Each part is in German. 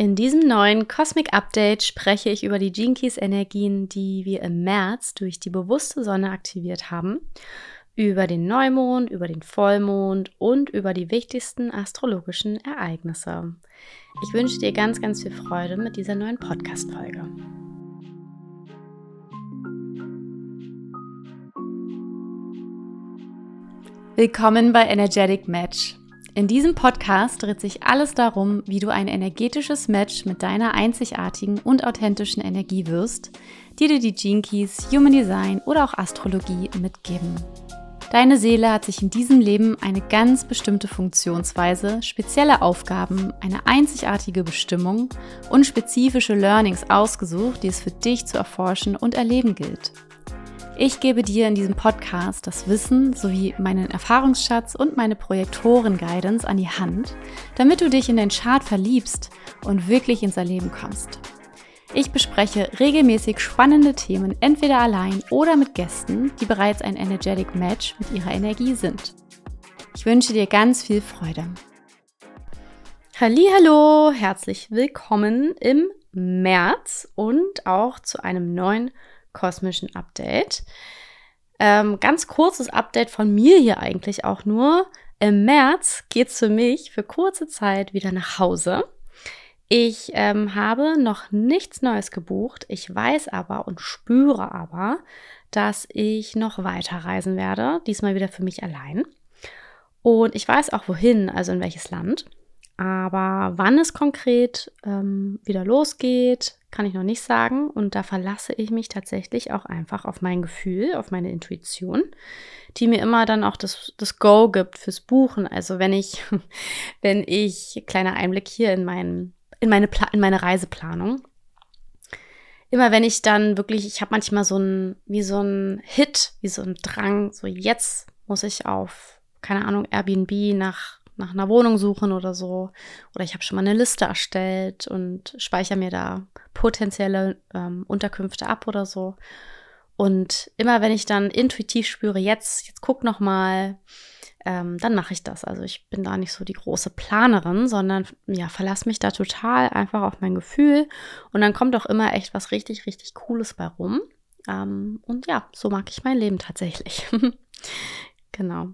In diesem neuen Cosmic Update spreche ich über die Keys Energien, die wir im März durch die bewusste Sonne aktiviert haben, über den Neumond, über den Vollmond und über die wichtigsten astrologischen Ereignisse. Ich wünsche dir ganz, ganz viel Freude mit dieser neuen Podcast-Folge. Willkommen bei Energetic Match in diesem Podcast dreht sich alles darum, wie du ein energetisches Match mit deiner einzigartigen und authentischen Energie wirst, die dir die Gene Keys, Human Design oder auch Astrologie mitgeben. Deine Seele hat sich in diesem Leben eine ganz bestimmte Funktionsweise, spezielle Aufgaben, eine einzigartige Bestimmung und spezifische Learnings ausgesucht, die es für dich zu erforschen und erleben gilt. Ich gebe dir in diesem Podcast das Wissen sowie meinen Erfahrungsschatz und meine Projektoren-Guidance an die Hand, damit du dich in den Chart verliebst und wirklich ins Erleben kommst. Ich bespreche regelmäßig spannende Themen entweder allein oder mit Gästen, die bereits ein Energetic Match mit ihrer Energie sind. Ich wünsche dir ganz viel Freude. Hallo, herzlich willkommen im März und auch zu einem neuen kosmischen Update. Ähm, ganz kurzes Update von mir hier eigentlich auch nur. Im März geht es für mich für kurze Zeit wieder nach Hause. Ich ähm, habe noch nichts Neues gebucht. Ich weiß aber und spüre aber, dass ich noch weiter reisen werde. Diesmal wieder für mich allein. Und ich weiß auch wohin, also in welches Land. Aber wann es konkret ähm, wieder losgeht, kann ich noch nicht sagen. Und da verlasse ich mich tatsächlich auch einfach auf mein Gefühl, auf meine Intuition, die mir immer dann auch das, das Go gibt fürs Buchen. Also wenn ich, wenn ich, kleiner Einblick hier in, mein, in, meine, in meine Reiseplanung, immer wenn ich dann wirklich, ich habe manchmal so ein, wie so ein Hit, wie so ein Drang, so jetzt muss ich auf, keine Ahnung, Airbnb nach nach einer Wohnung suchen oder so. Oder ich habe schon mal eine Liste erstellt und speichere mir da potenzielle ähm, Unterkünfte ab oder so. Und immer wenn ich dann intuitiv spüre, jetzt, jetzt guck noch mal, ähm, dann mache ich das. Also ich bin da nicht so die große Planerin, sondern ja, verlasse mich da total einfach auf mein Gefühl. Und dann kommt auch immer echt was richtig, richtig Cooles bei rum. Ähm, und ja, so mag ich mein Leben tatsächlich. genau.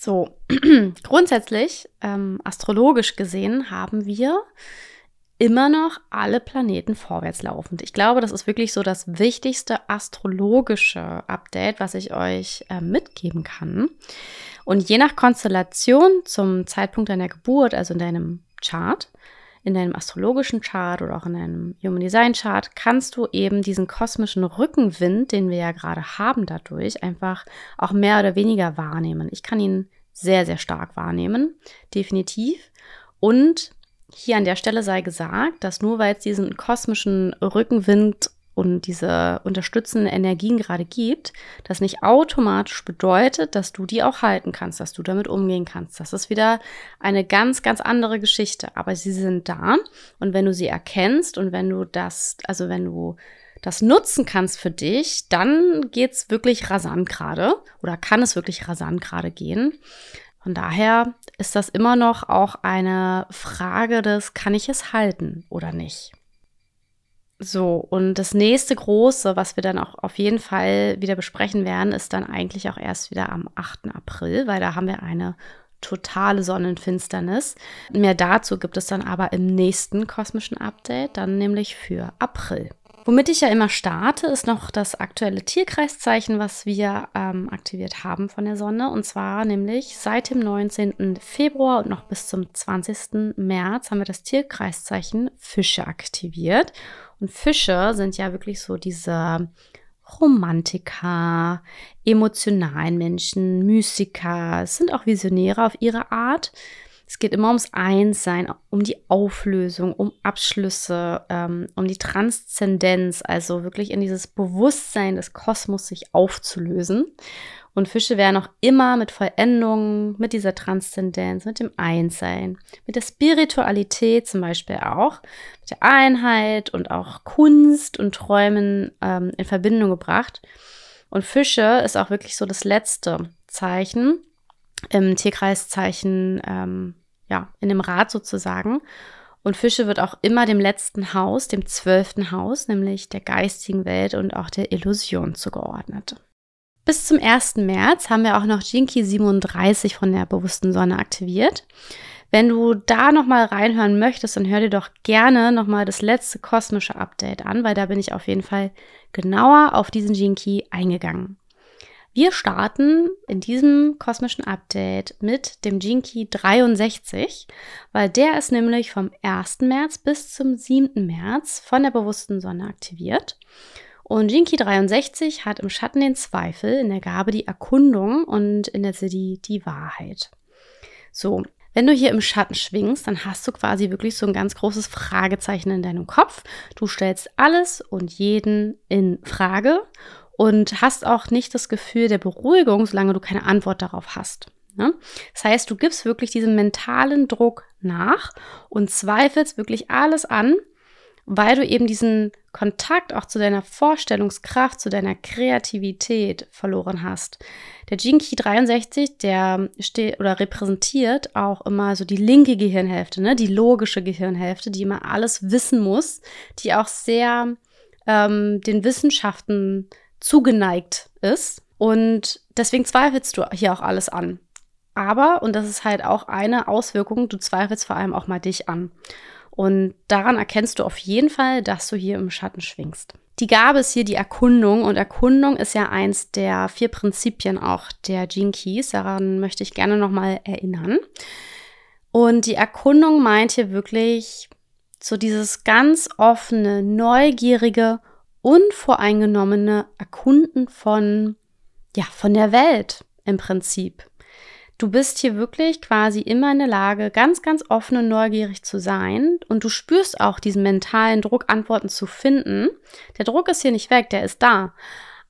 So, grundsätzlich, ähm, astrologisch gesehen, haben wir immer noch alle Planeten vorwärts laufend. Ich glaube, das ist wirklich so das wichtigste astrologische Update, was ich euch äh, mitgeben kann. Und je nach Konstellation zum Zeitpunkt deiner Geburt, also in deinem Chart, in deinem astrologischen Chart oder auch in deinem Human Design Chart, kannst du eben diesen kosmischen Rückenwind, den wir ja gerade haben dadurch, einfach auch mehr oder weniger wahrnehmen. Ich kann ihn sehr, sehr stark wahrnehmen, definitiv. Und hier an der Stelle sei gesagt, dass nur weil es diesen kosmischen Rückenwind und diese unterstützenden Energien gerade gibt, das nicht automatisch bedeutet, dass du die auch halten kannst, dass du damit umgehen kannst. Das ist wieder eine ganz, ganz andere Geschichte. Aber sie sind da und wenn du sie erkennst und wenn du das, also wenn du das nutzen kannst für dich, dann geht es wirklich rasant gerade oder kann es wirklich rasant gerade gehen. Von daher ist das immer noch auch eine Frage des, kann ich es halten oder nicht? So, und das nächste große, was wir dann auch auf jeden Fall wieder besprechen werden, ist dann eigentlich auch erst wieder am 8. April, weil da haben wir eine totale Sonnenfinsternis. Mehr dazu gibt es dann aber im nächsten kosmischen Update, dann nämlich für April. Womit ich ja immer starte, ist noch das aktuelle Tierkreiszeichen, was wir ähm, aktiviert haben von der Sonne. Und zwar nämlich seit dem 19. Februar und noch bis zum 20. März haben wir das Tierkreiszeichen Fische aktiviert. Und Fische sind ja wirklich so diese Romantiker, emotionalen Menschen, Mystiker, sind auch Visionäre auf ihre Art. Es geht immer ums Einssein, um die Auflösung, um Abschlüsse, ähm, um die Transzendenz, also wirklich in dieses Bewusstsein des Kosmos sich aufzulösen. Und Fische werden auch immer mit Vollendungen, mit dieser Transzendenz, mit dem Einssein, mit der Spiritualität zum Beispiel auch, mit der Einheit und auch Kunst und Träumen ähm, in Verbindung gebracht. Und Fische ist auch wirklich so das letzte Zeichen im Tierkreiszeichen ähm, ja, in dem Rad sozusagen. Und Fische wird auch immer dem letzten Haus, dem zwölften Haus, nämlich der geistigen Welt und auch der Illusion zugeordnet. Bis zum 1. März haben wir auch noch Jinki 37 von der bewussten Sonne aktiviert. Wenn du da nochmal reinhören möchtest, dann hör dir doch gerne nochmal das letzte kosmische Update an, weil da bin ich auf jeden Fall genauer auf diesen Jinki eingegangen. Wir starten in diesem kosmischen Update mit dem Jinki 63, weil der ist nämlich vom 1. März bis zum 7. März von der bewussten Sonne aktiviert. Und Jinki 63 hat im Schatten den Zweifel, in der Gabe die Erkundung und in der Siddhi die Wahrheit. So, wenn du hier im Schatten schwingst, dann hast du quasi wirklich so ein ganz großes Fragezeichen in deinem Kopf. Du stellst alles und jeden in Frage und hast auch nicht das Gefühl der Beruhigung, solange du keine Antwort darauf hast. Ne? Das heißt, du gibst wirklich diesem mentalen Druck nach und zweifelst wirklich alles an, weil du eben diesen Kontakt auch zu deiner Vorstellungskraft, zu deiner Kreativität verloren hast. Der Jinki 63, der steht oder repräsentiert auch immer so die linke Gehirnhälfte, ne? die logische Gehirnhälfte, die immer alles wissen muss, die auch sehr ähm, den Wissenschaften zugeneigt ist. Und deswegen zweifelst du hier auch alles an. Aber, und das ist halt auch eine Auswirkung, du zweifelst vor allem auch mal dich an. Und daran erkennst du auf jeden Fall, dass du hier im Schatten schwingst. Die Gabe ist hier die Erkundung und Erkundung ist ja eins der vier Prinzipien auch der Gene Keys. Daran möchte ich gerne nochmal erinnern. Und die Erkundung meint hier wirklich so dieses ganz offene, neugierige unvoreingenommene Erkunden von, ja, von der Welt im Prinzip. Du bist hier wirklich quasi immer in der Lage, ganz, ganz offen und neugierig zu sein und du spürst auch diesen mentalen Druck, Antworten zu finden. Der Druck ist hier nicht weg, der ist da.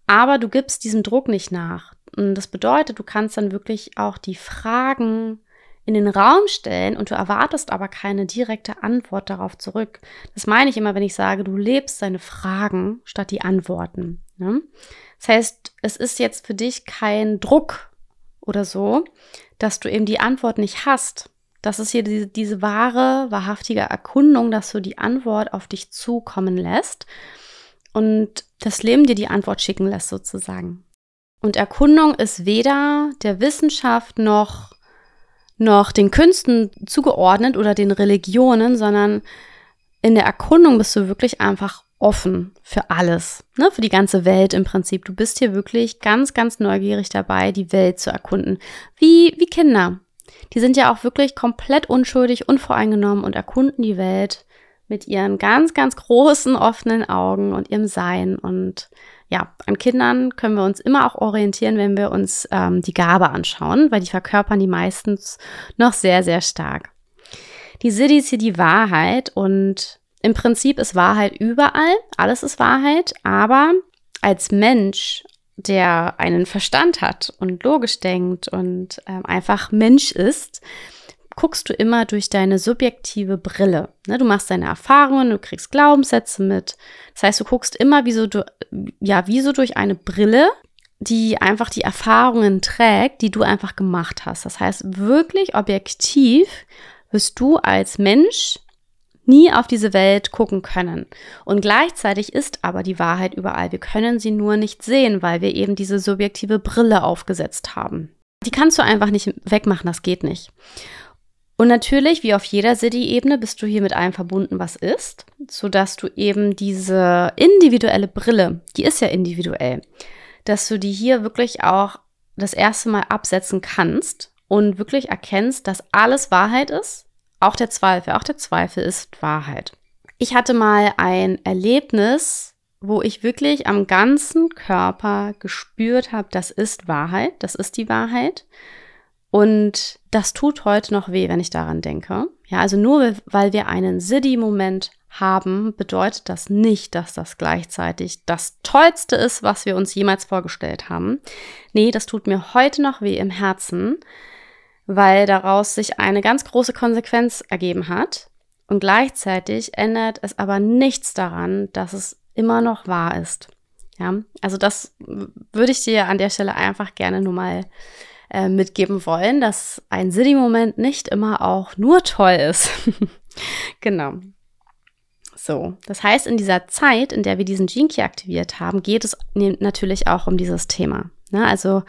Aber du gibst diesem Druck nicht nach. Und das bedeutet, du kannst dann wirklich auch die Fragen in den Raum stellen und du erwartest aber keine direkte Antwort darauf zurück. Das meine ich immer, wenn ich sage, du lebst deine Fragen statt die Antworten. Ne? Das heißt, es ist jetzt für dich kein Druck oder so, dass du eben die Antwort nicht hast. Das ist hier diese, diese wahre, wahrhaftige Erkundung, dass du die Antwort auf dich zukommen lässt und das Leben dir die Antwort schicken lässt sozusagen. Und Erkundung ist weder der Wissenschaft noch noch den Künsten zugeordnet oder den Religionen, sondern in der Erkundung bist du wirklich einfach offen für alles, ne? für die ganze Welt im Prinzip. Du bist hier wirklich ganz, ganz neugierig dabei, die Welt zu erkunden. Wie, wie Kinder. Die sind ja auch wirklich komplett unschuldig, unvoreingenommen und erkunden die Welt mit ihren ganz, ganz großen, offenen Augen und ihrem Sein. Und ja, an Kindern können wir uns immer auch orientieren, wenn wir uns ähm, die Gabe anschauen, weil die verkörpern die meistens noch sehr, sehr stark. Die Siddhi ist hier die Wahrheit und im Prinzip ist Wahrheit überall, alles ist Wahrheit, aber als Mensch, der einen Verstand hat und logisch denkt und ähm, einfach Mensch ist, guckst du immer durch deine subjektive Brille. Ne, du machst deine Erfahrungen, du kriegst Glaubenssätze mit. Das heißt, du guckst immer wie so, du, ja, wie so durch eine Brille, die einfach die Erfahrungen trägt, die du einfach gemacht hast. Das heißt, wirklich objektiv wirst du als Mensch nie auf diese Welt gucken können. Und gleichzeitig ist aber die Wahrheit überall. Wir können sie nur nicht sehen, weil wir eben diese subjektive Brille aufgesetzt haben. Die kannst du einfach nicht wegmachen, das geht nicht. Und natürlich, wie auf jeder City-Ebene, bist du hier mit allem verbunden, was ist, sodass du eben diese individuelle Brille, die ist ja individuell, dass du die hier wirklich auch das erste Mal absetzen kannst und wirklich erkennst, dass alles Wahrheit ist, auch der Zweifel, auch der Zweifel ist Wahrheit. Ich hatte mal ein Erlebnis, wo ich wirklich am ganzen Körper gespürt habe, das ist Wahrheit, das ist die Wahrheit. Und das tut heute noch weh, wenn ich daran denke. Ja, also nur weil wir einen Siddhi-Moment haben, bedeutet das nicht, dass das gleichzeitig das Tollste ist, was wir uns jemals vorgestellt haben. Nee, das tut mir heute noch weh im Herzen, weil daraus sich eine ganz große Konsequenz ergeben hat. Und gleichzeitig ändert es aber nichts daran, dass es immer noch wahr ist. Ja, also das würde ich dir an der Stelle einfach gerne nur mal äh, mitgeben wollen, dass ein City-Moment nicht immer auch nur toll ist. genau. So, das heißt, in dieser Zeit, in der wir diesen Gene Key aktiviert haben, geht es natürlich auch um dieses Thema. Ne? Also,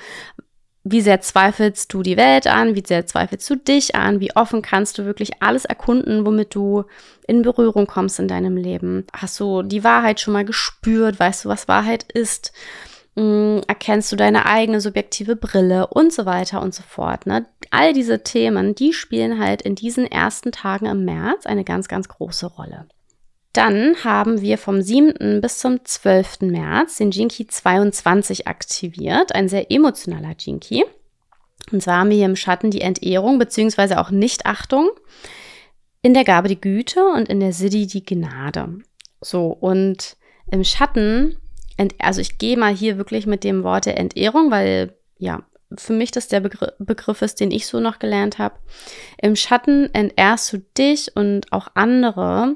wie sehr zweifelst du die Welt an? Wie sehr zweifelst du dich an? Wie offen kannst du wirklich alles erkunden, womit du in Berührung kommst in deinem Leben? Hast du die Wahrheit schon mal gespürt? Weißt du, was Wahrheit ist? Hm, erkennst du deine eigene subjektive Brille und so weiter und so fort. Ne? All diese Themen, die spielen halt in diesen ersten Tagen im März eine ganz, ganz große Rolle. Dann haben wir vom 7. bis zum 12. März den Jinky 22 aktiviert, ein sehr emotionaler Jinky. Und zwar haben wir hier im Schatten die Entehrung bzw. auch Nichtachtung, in der Gabe die Güte und in der Siddhi die Gnade. So, und im Schatten, also ich gehe mal hier wirklich mit dem Wort der Entehrung, weil ja, für mich das der Begr Begriff ist, den ich so noch gelernt habe. Im Schatten entehrst du dich und auch andere,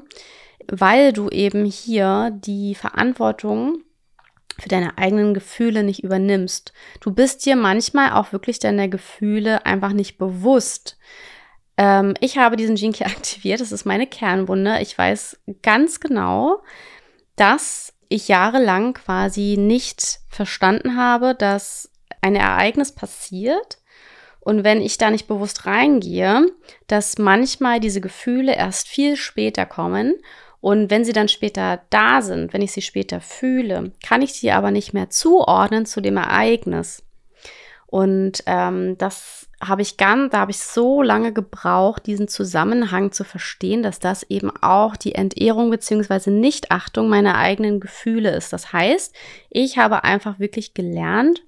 weil du eben hier die Verantwortung für deine eigenen Gefühle nicht übernimmst. Du bist dir manchmal auch wirklich deiner Gefühle einfach nicht bewusst. Ähm, ich habe diesen Jinky aktiviert, das ist meine Kernwunde. Ich weiß ganz genau, dass ich jahrelang quasi nicht verstanden habe, dass ein Ereignis passiert und wenn ich da nicht bewusst reingehe, dass manchmal diese Gefühle erst viel später kommen und wenn sie dann später da sind, wenn ich sie später fühle, kann ich sie aber nicht mehr zuordnen zu dem Ereignis. Und ähm, das habe ich ganz, da habe ich so lange gebraucht, diesen Zusammenhang zu verstehen, dass das eben auch die Entehrung bzw. Nichtachtung meiner eigenen Gefühle ist. Das heißt, ich habe einfach wirklich gelernt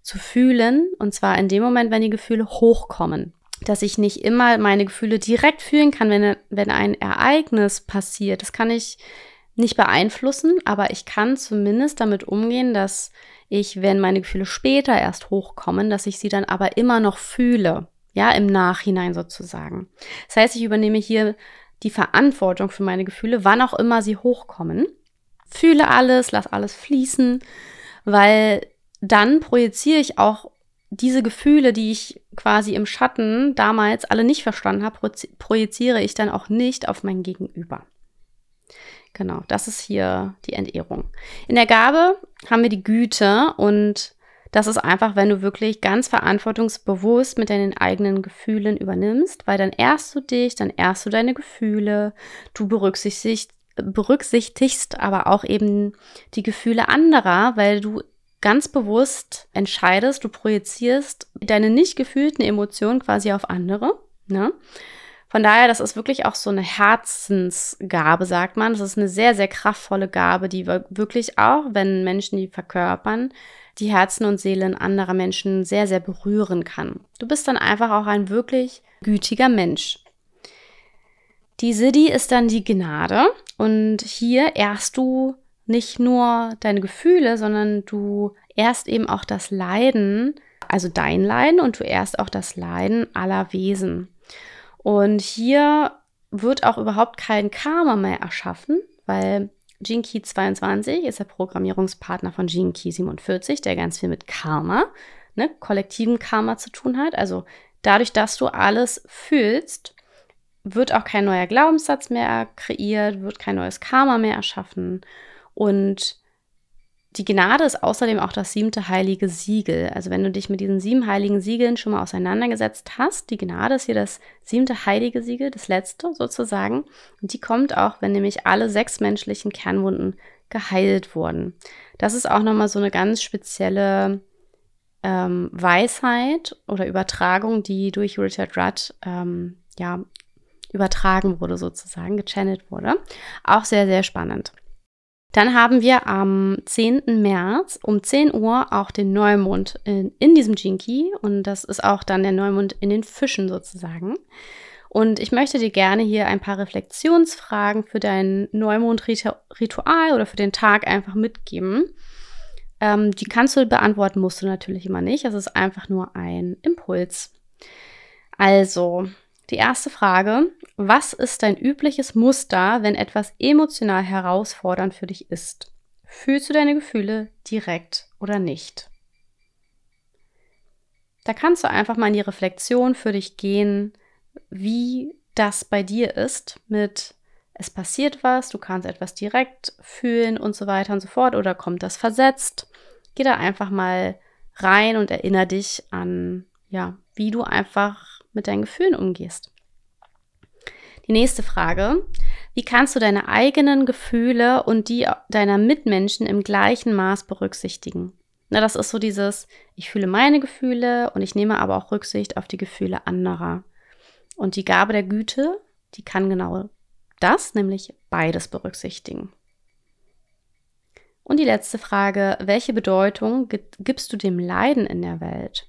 zu fühlen, und zwar in dem Moment, wenn die Gefühle hochkommen dass ich nicht immer meine Gefühle direkt fühlen kann, wenn, wenn ein Ereignis passiert. Das kann ich nicht beeinflussen, aber ich kann zumindest damit umgehen, dass ich, wenn meine Gefühle später erst hochkommen, dass ich sie dann aber immer noch fühle. Ja, im Nachhinein sozusagen. Das heißt, ich übernehme hier die Verantwortung für meine Gefühle, wann auch immer sie hochkommen. Fühle alles, lass alles fließen, weil dann projiziere ich auch diese Gefühle, die ich quasi im Schatten damals alle nicht verstanden habe, projiziere ich dann auch nicht auf mein Gegenüber. Genau, das ist hier die Entehrung. In der Gabe haben wir die Güte und das ist einfach, wenn du wirklich ganz verantwortungsbewusst mit deinen eigenen Gefühlen übernimmst, weil dann ehrst du dich, dann ehrst du deine Gefühle, du berücksichtigst, berücksichtigst aber auch eben die Gefühle anderer, weil du ganz bewusst entscheidest, du projizierst deine nicht gefühlten Emotionen quasi auf andere. Ne? Von daher, das ist wirklich auch so eine Herzensgabe, sagt man. Das ist eine sehr, sehr kraftvolle Gabe, die wirklich auch, wenn Menschen die verkörpern, die Herzen und Seelen anderer Menschen sehr, sehr berühren kann. Du bist dann einfach auch ein wirklich gütiger Mensch. Die Siddhi ist dann die Gnade und hier ehrst du nicht nur deine Gefühle, sondern du erst eben auch das Leiden, also dein Leiden und du erst auch das Leiden aller Wesen. Und hier wird auch überhaupt kein Karma mehr erschaffen, weil Gene Key 22 ist der Programmierungspartner von Gene Key 47, der ganz viel mit Karma, ne, kollektiven Karma zu tun hat. Also dadurch, dass du alles fühlst, wird auch kein neuer Glaubenssatz mehr kreiert, wird kein neues Karma mehr erschaffen. Und die Gnade ist außerdem auch das siebte heilige Siegel. Also wenn du dich mit diesen sieben heiligen Siegeln schon mal auseinandergesetzt hast, die Gnade ist hier das siebte heilige Siegel, das letzte sozusagen. Und die kommt auch, wenn nämlich alle sechs menschlichen Kernwunden geheilt wurden. Das ist auch nochmal so eine ganz spezielle ähm, Weisheit oder Übertragung, die durch Richard Rudd ähm, ja, übertragen wurde, sozusagen, gechannelt wurde. Auch sehr, sehr spannend. Dann haben wir am 10. März um 10 Uhr auch den Neumond in, in diesem Jinky und das ist auch dann der Neumond in den Fischen sozusagen. Und ich möchte dir gerne hier ein paar Reflexionsfragen für dein Neumond-Ritual oder für den Tag einfach mitgeben. Ähm, die kannst du beantworten, musst du natürlich immer nicht. Es ist einfach nur ein Impuls. Also, die erste Frage, was ist dein übliches Muster, wenn etwas emotional herausfordernd für dich ist? Fühlst du deine Gefühle direkt oder nicht? Da kannst du einfach mal in die Reflexion für dich gehen, wie das bei dir ist mit es passiert was, du kannst etwas direkt fühlen und so weiter und so fort oder kommt das versetzt. Geh da einfach mal rein und erinnere dich an, ja, wie du einfach mit deinen Gefühlen umgehst. Die nächste Frage. Wie kannst du deine eigenen Gefühle und die deiner Mitmenschen im gleichen Maß berücksichtigen? Na, das ist so dieses, ich fühle meine Gefühle und ich nehme aber auch Rücksicht auf die Gefühle anderer. Und die Gabe der Güte, die kann genau das, nämlich beides berücksichtigen. Und die letzte Frage, welche Bedeutung gibst du dem Leiden in der Welt?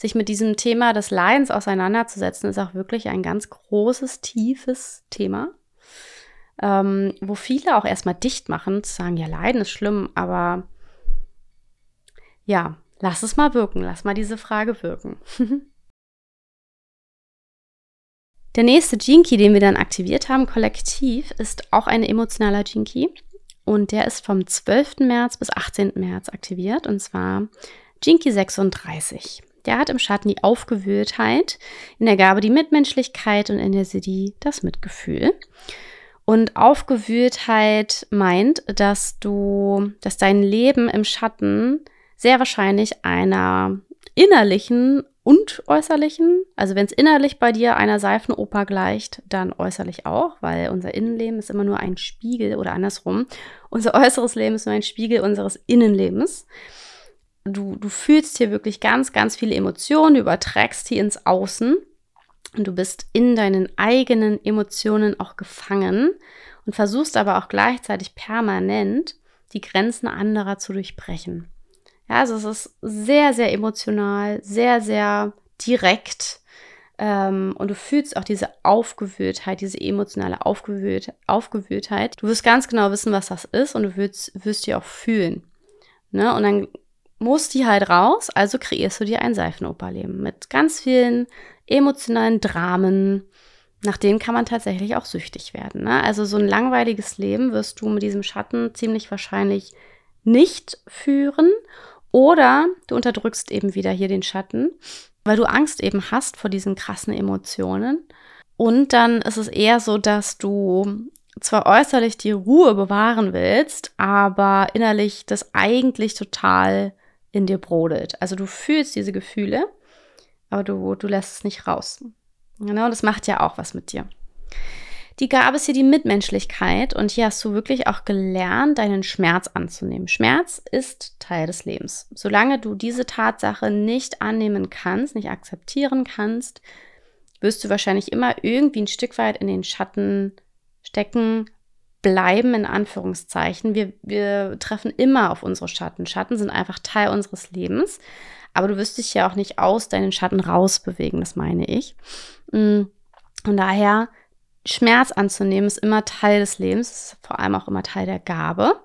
Sich mit diesem Thema des Leidens auseinanderzusetzen, ist auch wirklich ein ganz großes, tiefes Thema, ähm, wo viele auch erstmal dicht machen, zu sagen, ja, Leiden ist schlimm, aber ja, lass es mal wirken, lass mal diese Frage wirken. Der nächste Gene Key, den wir dann aktiviert haben, kollektiv, ist auch ein emotionaler Gene Key. Und der ist vom 12. März bis 18. März aktiviert. Und zwar Gene Key 36. Der hat im Schatten die Aufgewühltheit, in der Gabe die Mitmenschlichkeit und in der Siddhi das Mitgefühl. Und Aufgewühltheit meint, dass du, dass dein Leben im Schatten sehr wahrscheinlich einer innerlichen und äußerlichen. Also wenn es innerlich bei dir einer Seifenoper gleicht, dann äußerlich auch, weil unser Innenleben ist immer nur ein Spiegel oder andersrum. Unser äußeres Leben ist nur ein Spiegel unseres Innenlebens. Du, du fühlst hier wirklich ganz, ganz viele Emotionen, du überträgst die ins Außen und du bist in deinen eigenen Emotionen auch gefangen und versuchst aber auch gleichzeitig permanent die Grenzen anderer zu durchbrechen. Ja, also es ist sehr, sehr emotional, sehr, sehr direkt. Ähm, und du fühlst auch diese Aufgewühltheit, diese emotionale Aufgewühlt, Aufgewühltheit. Du wirst ganz genau wissen, was das ist und du wirst, wirst die auch fühlen. Ne? Und dann muss die halt raus, also kreierst du dir ein Seifenoperleben mit ganz vielen emotionalen Dramen. Nach denen kann man tatsächlich auch süchtig werden. Ne? Also so ein langweiliges Leben wirst du mit diesem Schatten ziemlich wahrscheinlich nicht führen. Oder du unterdrückst eben wieder hier den Schatten, weil du Angst eben hast vor diesen krassen Emotionen. Und dann ist es eher so, dass du zwar äußerlich die Ruhe bewahren willst, aber innerlich das eigentlich total in dir brodelt. Also du fühlst diese Gefühle, aber du, du lässt es nicht raus. Genau, das macht ja auch was mit dir. Die gab es hier die Mitmenschlichkeit und hier hast du wirklich auch gelernt, deinen Schmerz anzunehmen. Schmerz ist Teil des Lebens. Solange du diese Tatsache nicht annehmen kannst, nicht akzeptieren kannst, wirst du wahrscheinlich immer irgendwie ein Stück weit in den Schatten stecken, bleiben in Anführungszeichen. Wir, wir treffen immer auf unsere Schatten. Schatten sind einfach Teil unseres Lebens. Aber du wirst dich ja auch nicht aus deinen Schatten rausbewegen, das meine ich. Mm. Und daher Schmerz anzunehmen ist immer Teil des Lebens, ist vor allem auch immer Teil der Gabe.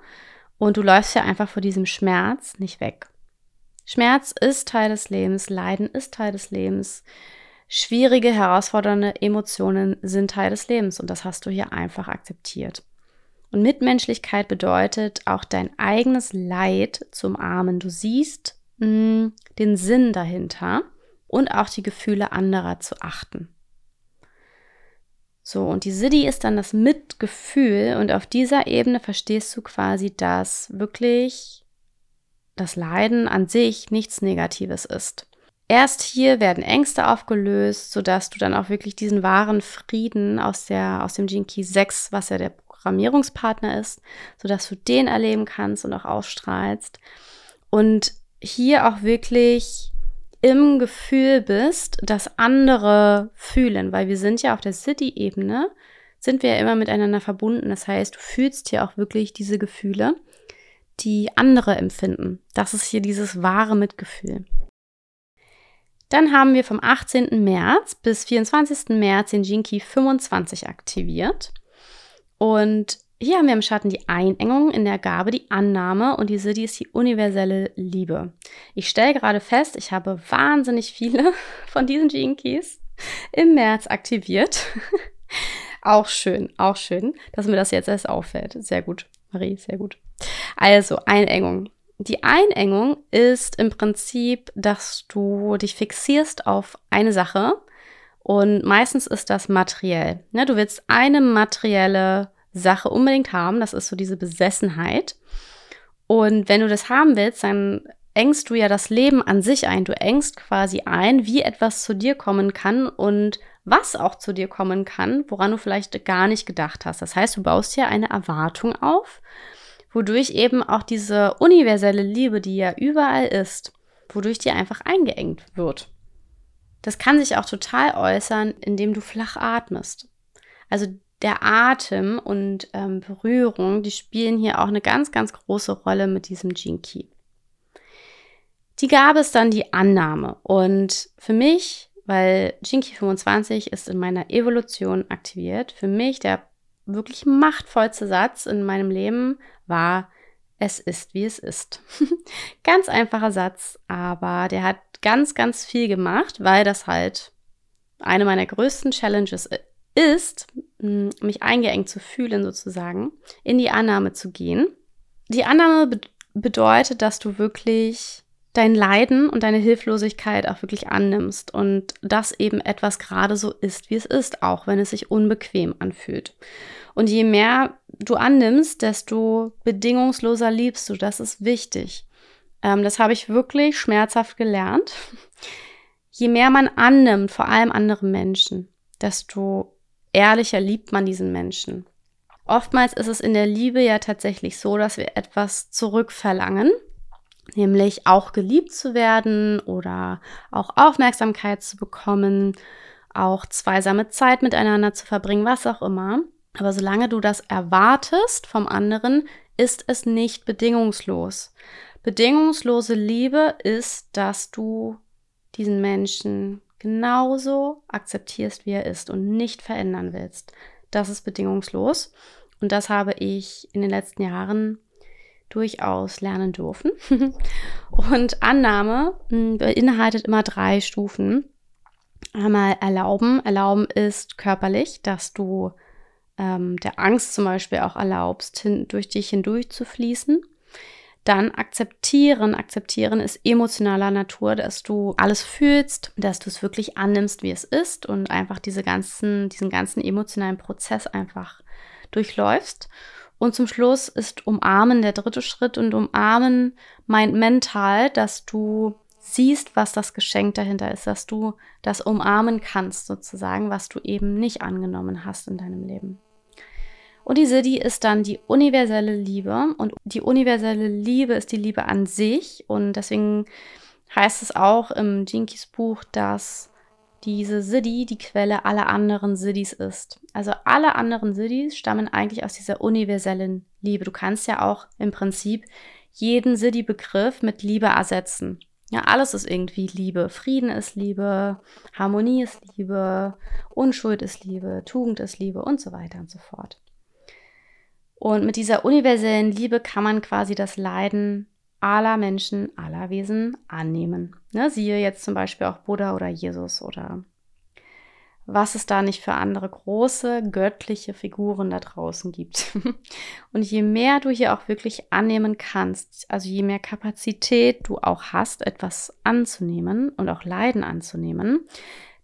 Und du läufst ja einfach vor diesem Schmerz nicht weg. Schmerz ist Teil des Lebens, Leiden ist Teil des Lebens. Schwierige, herausfordernde Emotionen sind Teil des Lebens und das hast du hier einfach akzeptiert. Und Mitmenschlichkeit bedeutet auch dein eigenes Leid zu umarmen. Du siehst mh, mm, den Sinn dahinter und auch die Gefühle anderer zu achten. So, und die Siddhi ist dann das Mitgefühl und auf dieser Ebene verstehst du quasi, dass wirklich das Leiden an sich nichts Negatives ist. Erst hier werden Ängste aufgelöst, sodass du dann auch wirklich diesen wahren Frieden aus, der, aus dem Key 6, was ja der Programmierungspartner ist, sodass du den erleben kannst und auch ausstrahlst. Und hier auch wirklich im Gefühl bist, dass andere fühlen, weil wir sind ja auf der City-Ebene, sind wir ja immer miteinander verbunden. Das heißt, du fühlst hier auch wirklich diese Gefühle, die andere empfinden. Das ist hier dieses wahre Mitgefühl. Dann haben wir vom 18. März bis 24. März den Jinky 25 aktiviert. Und hier haben wir im Schatten die Einengung, in der Gabe die Annahme und die Siddhi ist die universelle Liebe. Ich stelle gerade fest, ich habe wahnsinnig viele von diesen Gene Keys im März aktiviert. auch schön, auch schön, dass mir das jetzt erst auffällt. Sehr gut, Marie, sehr gut. Also, Einengung. Die Einengung ist im Prinzip, dass du dich fixierst auf eine Sache Und meistens ist das materiell. Ne, du willst eine materielle Sache unbedingt haben. Das ist so diese Besessenheit. Und wenn du das haben willst, dann engst du ja das Leben an sich ein. Du engst quasi ein, wie etwas zu dir kommen kann und was auch zu dir kommen kann, woran du vielleicht gar nicht gedacht hast. Das heißt, du baust hier eine Erwartung auf, wodurch eben auch diese universelle Liebe, die ja überall ist, wodurch die einfach eingeengt wird. Das kann sich auch total äußern, indem du flach atmest. Also der Atem und ähm, Berührung, die spielen hier auch eine ganz, ganz große Rolle mit diesem Key. Die gab es dann die Annahme. Und für mich, weil Key 25 ist in meiner Evolution aktiviert, für mich der wirklich machtvollste Satz in meinem Leben war, es ist, wie es ist. ganz einfacher Satz, aber der hat ganz, ganz viel gemacht, weil das halt eine meiner größten Challenges ist, mich eingeengt zu fühlen sozusagen, in die Annahme zu gehen. Die Annahme be bedeutet, dass du wirklich dein Leiden und deine Hilflosigkeit auch wirklich annimmst und dass eben etwas gerade so ist, wie es ist, auch wenn es sich unbequem anfühlt. Und je mehr du annimmst, desto bedingungsloser liebst du. Das ist wichtig. Ähm, das habe ich wirklich schmerzhaft gelernt. Je mehr man annimmt, vor allem andere Menschen, desto ehrlicher liebt man diesen Menschen. Oftmals ist es in der Liebe ja tatsächlich so, dass wir etwas zurückverlangen, nämlich auch geliebt zu werden oder auch Aufmerksamkeit zu bekommen, auch zweisame Zeit miteinander zu verbringen, was auch immer. Aber solange du das erwartest vom anderen, ist es nicht bedingungslos. Bedingungslose Liebe ist, dass du diesen Menschen genauso akzeptierst, wie er ist und nicht verändern willst. Das ist bedingungslos. Und das habe ich in den letzten Jahren durchaus lernen dürfen. und Annahme hm, beinhaltet immer drei Stufen. Einmal erlauben. Erlauben ist körperlich, dass du ähm, der Angst zum Beispiel auch erlaubst, hin, durch dich hindurch zu fließen. Dann akzeptieren. Akzeptieren ist emotionaler Natur, dass du alles fühlst, dass du es wirklich annimmst, wie es ist und einfach diese ganzen, diesen ganzen emotionalen Prozess einfach durchläufst. Und zum Schluss ist Umarmen der dritte Schritt und Umarmen meint mental, dass du siehst, was das Geschenk dahinter ist, dass du das umarmen kannst sozusagen, was du eben nicht angenommen hast in deinem Leben. Und die Siddhi ist dann die universelle Liebe. Und die universelle Liebe ist die Liebe an sich. Und deswegen heißt es auch im Jinkis Buch, dass diese Siddhi die Quelle aller anderen Siddhis ist. Also alle anderen Siddhis stammen eigentlich aus dieser universellen Liebe. Du kannst ja auch im Prinzip jeden Siddhi-Begriff mit Liebe ersetzen. Ja, alles ist irgendwie Liebe. Frieden ist Liebe, Harmonie ist Liebe, Unschuld ist Liebe, Tugend ist Liebe und so weiter und so fort. Und mit dieser universellen Liebe kann man quasi das Leiden aller Menschen, aller Wesen annehmen. Ne, siehe jetzt zum Beispiel auch Buddha oder Jesus oder was es da nicht für andere große göttliche Figuren da draußen gibt. Und je mehr du hier auch wirklich annehmen kannst, also je mehr Kapazität du auch hast, etwas anzunehmen und auch Leiden anzunehmen,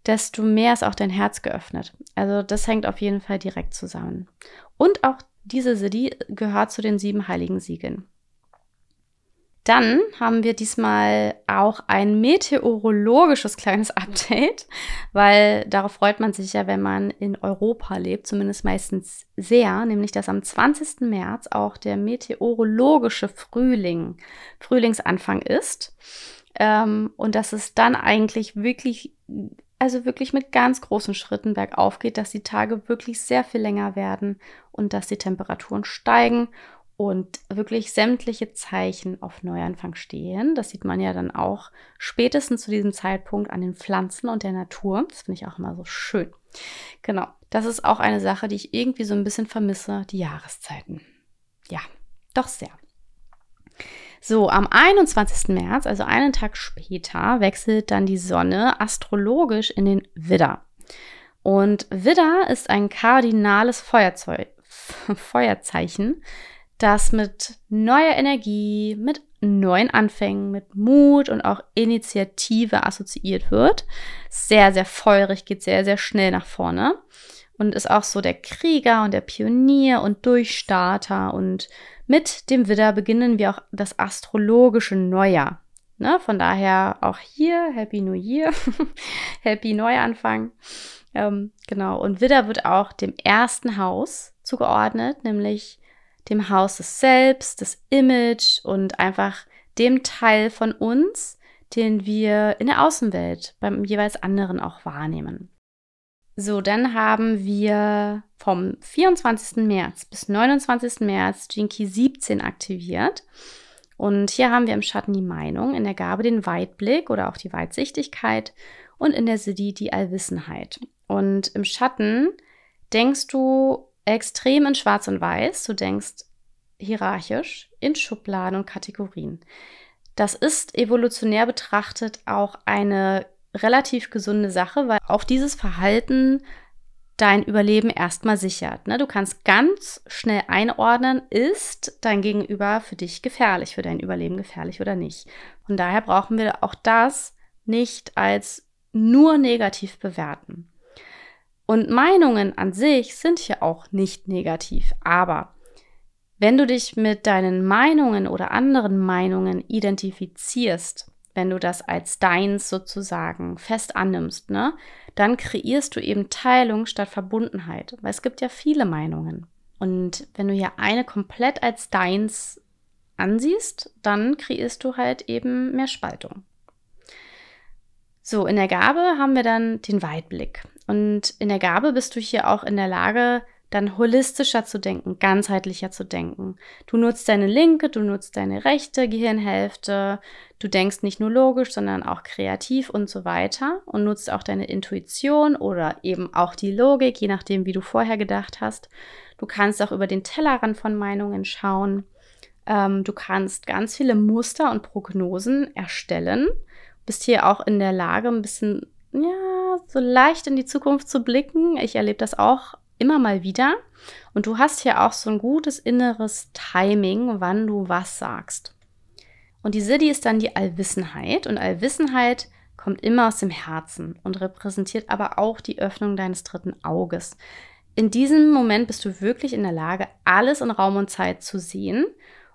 desto mehr ist auch dein Herz geöffnet. Also das hängt auf jeden Fall direkt zusammen. Und auch diese Siddhi gehört zu den sieben heiligen Siegeln. Dann haben wir diesmal auch ein meteorologisches kleines Update, weil darauf freut man sich ja, wenn man in Europa lebt, zumindest meistens sehr, nämlich dass am 20. März auch der meteorologische Frühling, Frühlingsanfang ist. Ähm, und dass es dann eigentlich wirklich also wirklich mit ganz großen Schritten bergauf geht, dass die Tage wirklich sehr viel länger werden und dass die Temperaturen steigen und wirklich sämtliche Zeichen auf Neuanfang stehen. Das sieht man ja dann auch spätestens zu diesem Zeitpunkt an den Pflanzen und der Natur. Das finde ich auch immer so schön. Genau, das ist auch eine Sache, die ich irgendwie so ein bisschen vermisse, die Jahreszeiten. Ja, doch sehr. So, am 21. März, also einen Tag später, wechselt dann die Sonne astrologisch in den Widder. Und Widder ist ein kardinales Feuerzeug, Feuerzeichen, das mit neuer Energie, mit neuen Anfängen, mit Mut und auch Initiative assoziiert wird. Sehr, sehr feurig, geht sehr, sehr schnell nach vorne und ist auch so der Krieger und der Pionier und Durchstarter. Und mit dem Widder beginnen wir auch das astrologische Neujahr. Ne? Von daher auch hier Happy New Year, Happy Neuanfang. Ähm, genau. Und Widder wird auch dem ersten Haus zugeordnet, nämlich dem Haus des Selbst, des Image und einfach dem Teil von uns, den wir in der Außenwelt beim jeweils anderen auch wahrnehmen. So, dann haben wir vom 24. März bis 29. März Jinky 17 aktiviert. Und hier haben wir im Schatten die Meinung, in der Gabe den Weitblick oder auch die Weitsichtigkeit und in der Siddhi die Allwissenheit. Und im Schatten denkst du extrem in Schwarz und Weiß, du denkst hierarchisch in Schubladen und Kategorien. Das ist evolutionär betrachtet auch eine relativ gesunde Sache, weil auch dieses Verhalten dein Überleben erstmal sichert. Ne? Du kannst ganz schnell einordnen, ist dein Gegenüber für dich gefährlich, für dein Überleben gefährlich oder nicht. Von daher brauchen wir auch das nicht als nur negativ bewerten. Und Meinungen an sich sind hier auch nicht negativ, aber wenn du dich mit deinen Meinungen oder anderen Meinungen identifizierst, wenn du das als deins sozusagen fest annimmst, ne, dann kreierst du eben Teilung statt Verbundenheit, weil es gibt ja viele Meinungen. Und wenn du ja eine komplett als deins ansiehst, dann kreierst du halt eben mehr Spaltung. So, in der Gabe haben wir dann den Weitblick. Und in der Gabe bist du hier auch in der Lage, dann holistischer zu denken, ganzheitlicher zu denken. Du nutzt deine linke, du nutzt deine rechte Gehirnhälfte, du denkst nicht nur logisch, sondern auch kreativ und so weiter und nutzt auch deine Intuition oder eben auch die Logik, je nachdem, wie du vorher gedacht hast. Du kannst auch über den Tellerrand von Meinungen schauen. Ähm, du kannst ganz viele Muster und Prognosen erstellen. Bist hier auch in der Lage, ein bisschen, ja, so leicht in die Zukunft zu blicken. Ich erlebe das auch immer mal wieder. Und du hast hier auch so ein gutes inneres Timing, wann du was sagst. Und die Siddhi ist dann die Allwissenheit. Und Allwissenheit kommt immer aus dem Herzen und repräsentiert aber auch die Öffnung deines dritten Auges. In diesem Moment bist du wirklich in der Lage, alles in Raum und Zeit zu sehen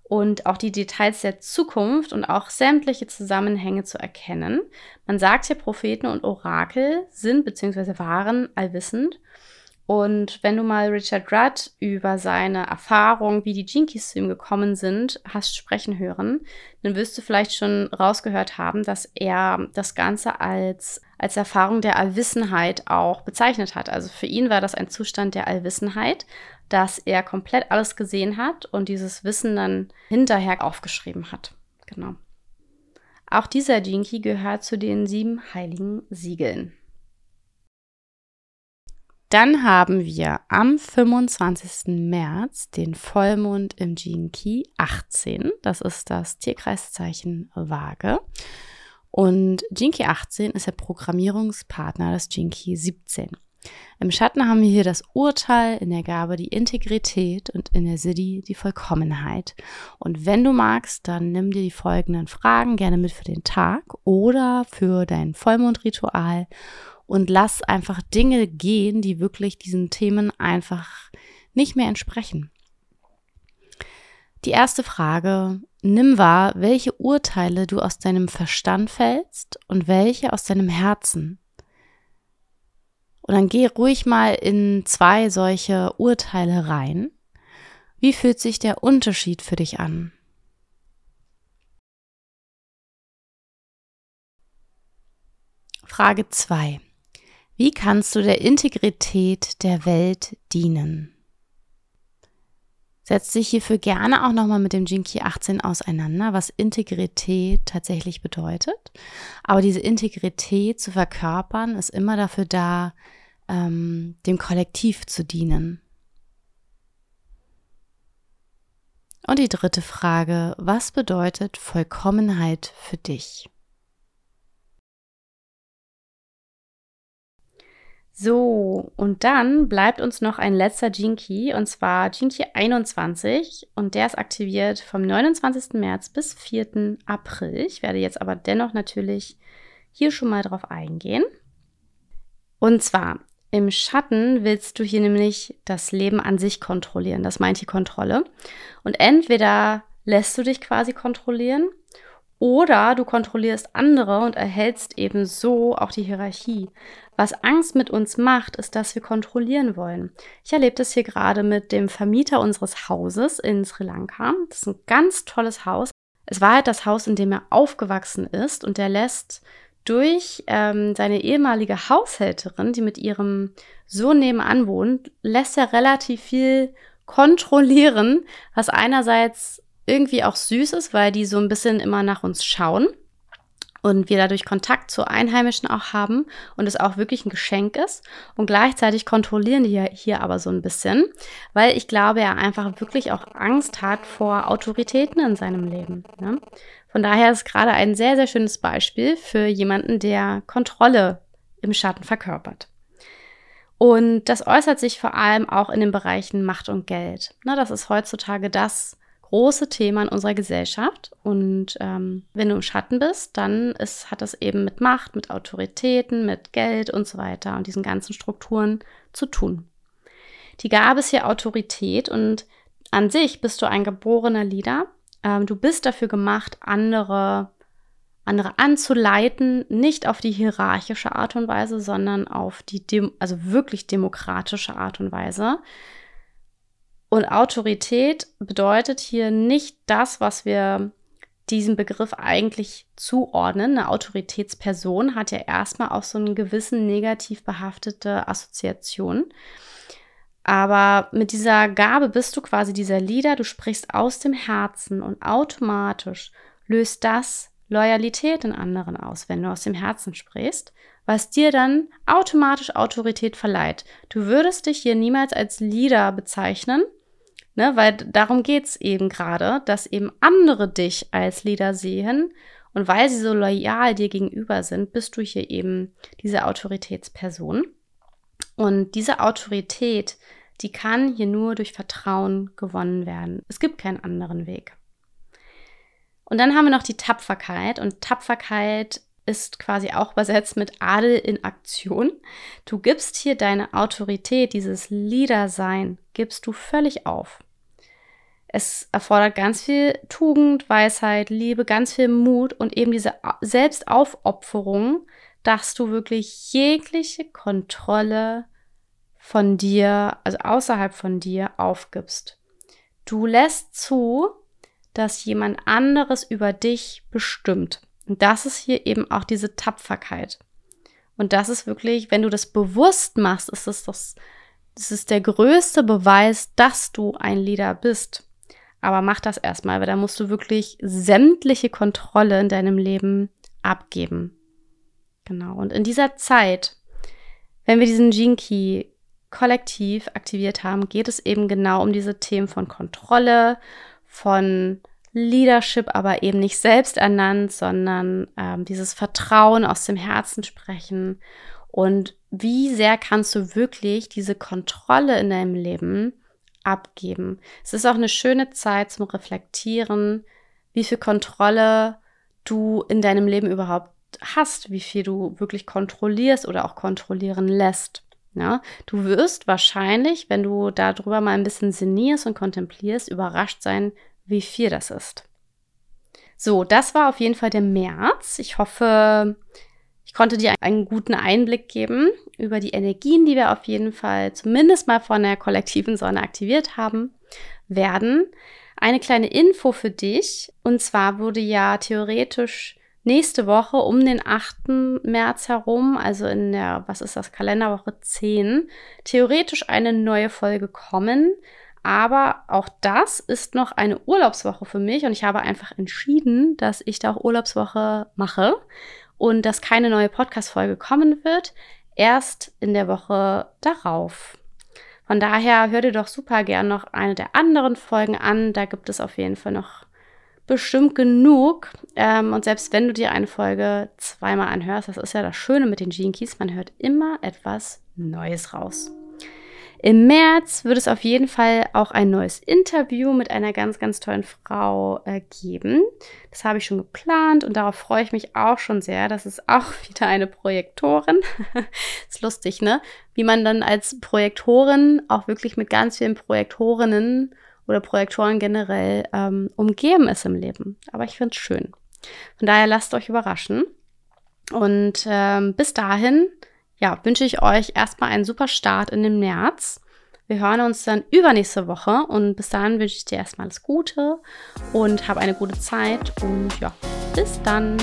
und auch die Details der Zukunft und auch sämtliche Zusammenhänge zu erkennen. Man sagt hier, Propheten und Orakel sind bzw. waren allwissend und wenn du mal Richard Rudd über seine Erfahrung, wie die Jinkies zu ihm gekommen sind, hast sprechen hören, dann wirst du vielleicht schon rausgehört haben, dass er das Ganze als, als Erfahrung der Allwissenheit auch bezeichnet hat. Also für ihn war das ein Zustand der Allwissenheit, dass er komplett alles gesehen hat und dieses Wissen dann hinterher aufgeschrieben hat. Genau. Auch dieser Jinky gehört zu den sieben heiligen Siegeln. Dann haben wir am 25. März den Vollmond im Gene Key 18. Das ist das Tierkreiszeichen Waage. Und Key 18 ist der Programmierungspartner des Key 17. Im Schatten haben wir hier das Urteil, in der Gabe die Integrität und in der Siddhi die Vollkommenheit. Und wenn du magst, dann nimm dir die folgenden Fragen gerne mit für den Tag oder für dein Vollmondritual und lass einfach Dinge gehen, die wirklich diesen Themen einfach nicht mehr entsprechen. Die erste Frage, nimm wahr, welche Urteile du aus deinem Verstand fällst und welche aus deinem Herzen. Und dann geh ruhig mal in zwei solche Urteile rein. Wie fühlt sich der Unterschied für dich an? Frage 2. Wie kannst du der Integrität der Welt dienen? Setz dich hierfür gerne auch nochmal mit dem Jinky 18 auseinander, was Integrität tatsächlich bedeutet. Aber diese Integrität zu verkörpern, ist immer dafür da, ähm, dem Kollektiv zu dienen. Und die dritte Frage, was bedeutet Vollkommenheit für dich? So, und dann bleibt uns noch ein letzter Key und zwar Key 21 und der ist aktiviert vom 29. März bis 4. April. Ich werde jetzt aber dennoch natürlich hier schon mal drauf eingehen. Und zwar im Schatten willst du hier nämlich das Leben an sich kontrollieren. Das meint die Kontrolle. Und entweder lässt du dich quasi kontrollieren oder du kontrollierst andere und erhältst eben so auch die Hierarchie. Was Angst mit uns macht, ist, dass wir kontrollieren wollen. Ich erlebe das hier gerade mit dem Vermieter unseres Hauses in Sri Lanka. Das ist ein ganz tolles Haus. Es war halt das Haus, in dem er aufgewachsen ist und der lässt durch ähm, seine ehemalige Haushälterin, die mit ihrem Sohn nebenan wohnt, lässt er relativ viel kontrollieren, was einerseits irgendwie auch süß ist, weil die so ein bisschen immer nach uns schauen und wir dadurch Kontakt zu Einheimischen auch haben und es auch wirklich ein Geschenk ist. Und gleichzeitig kontrollieren die hier aber so ein bisschen, weil ich glaube, er einfach wirklich auch Angst hat vor Autoritäten in seinem Leben. Ne? Von daher ist gerade ein sehr, sehr schönes Beispiel für jemanden, der Kontrolle im Schatten verkörpert. Und das äußert sich vor allem auch in den Bereichen Macht und Geld. Na, das ist heutzutage das große Thema in unserer Gesellschaft. Und ähm, wenn du im Schatten bist, dann ist, hat das eben mit Macht, mit Autoritäten, mit Geld und so weiter und diesen ganzen Strukturen zu tun. Die Gabe ist hier Autorität und an sich bist du ein geborener Leader ähm, du bist dafür gemacht, andere, andere anzuleiten, nicht auf die hierarchische Art und Weise, sondern auf die, Dem also wirklich demokratische Art und Weise. Und Autorität bedeutet hier nicht das, was wir diesem Begriff eigentlich zuordnen. Eine Autoritätsperson hat ja erstmal auch so einen gewissen negativ behaftete Assoziation. Aber mit dieser Gabe bist du quasi dieser Leader, du sprichst aus dem Herzen und automatisch löst das Loyalität in anderen aus, wenn du aus dem Herzen sprichst, was dir dann automatisch Autorität verleiht. Du würdest dich hier niemals als Leader bezeichnen, ne, weil darum geht es eben gerade, dass eben andere dich als Leader sehen und weil sie so loyal dir gegenüber sind, bist du hier eben diese Autoritätsperson. Und diese Autorität, die kann hier nur durch Vertrauen gewonnen werden. Es gibt keinen anderen Weg. Und dann haben wir noch die Tapferkeit. Und Tapferkeit ist quasi auch übersetzt mit Adel in Aktion. Du gibst hier deine Autorität, dieses Leader-Sein, gibst du völlig auf. Es erfordert ganz viel Tugend, Weisheit, Liebe, ganz viel Mut und eben diese Selbstaufopferung, dass du wirklich jegliche Kontrolle von dir, also außerhalb von dir aufgibst. Du lässt zu, dass jemand anderes über dich bestimmt. Und das ist hier eben auch diese Tapferkeit. Und das ist wirklich, wenn du das bewusst machst, ist es das, das ist der größte Beweis, dass du ein Leader bist. Aber mach das erstmal, weil da musst du wirklich sämtliche Kontrolle in deinem Leben abgeben. Genau. Und in dieser Zeit, wenn wir diesen Key kollektiv aktiviert haben, geht es eben genau um diese Themen von Kontrolle, von Leadership, aber eben nicht selbst ernannt, sondern ähm, dieses Vertrauen aus dem Herzen sprechen. Und wie sehr kannst du wirklich diese Kontrolle in deinem Leben abgeben? Es ist auch eine schöne Zeit zum Reflektieren, wie viel Kontrolle du in deinem Leben überhaupt hast, wie viel du wirklich kontrollierst oder auch kontrollieren lässt. Ja, du wirst wahrscheinlich, wenn du darüber mal ein bisschen sinnierst und kontemplierst, überrascht sein, wie viel das ist. So, das war auf jeden Fall der März. Ich hoffe, konnte dir einen guten Einblick geben über die Energien, die wir auf jeden Fall zumindest mal von der kollektiven Sonne aktiviert haben werden. Eine kleine Info für dich. Und zwar wurde ja theoretisch nächste Woche um den 8. März herum, also in der, was ist das, Kalenderwoche 10, theoretisch eine neue Folge kommen. Aber auch das ist noch eine Urlaubswoche für mich und ich habe einfach entschieden, dass ich da auch Urlaubswoche mache und dass keine neue Podcast-Folge kommen wird, erst in der Woche darauf. Von daher hör dir doch super gern noch eine der anderen Folgen an. Da gibt es auf jeden Fall noch bestimmt genug. Ähm, und selbst wenn du dir eine Folge zweimal anhörst, das ist ja das Schöne mit den Gene Keys, man hört immer etwas Neues raus. Im März wird es auf jeden Fall auch ein neues Interview mit einer ganz, ganz tollen Frau äh, geben. Das habe ich schon geplant und darauf freue ich mich auch schon sehr. Das ist auch wieder eine Projektorin. ist lustig, ne? Wie man dann als Projektorin auch wirklich mit ganz vielen Projektorinnen oder Projektoren generell ähm, umgeben ist im Leben. Aber ich finde es schön. Von daher lasst euch überraschen. Und ähm, bis dahin ja, wünsche ich euch erstmal einen super Start in den März. Wir hören uns dann übernächste Woche und bis dahin wünsche ich dir erstmal alles Gute und habe eine gute Zeit und ja, bis dann.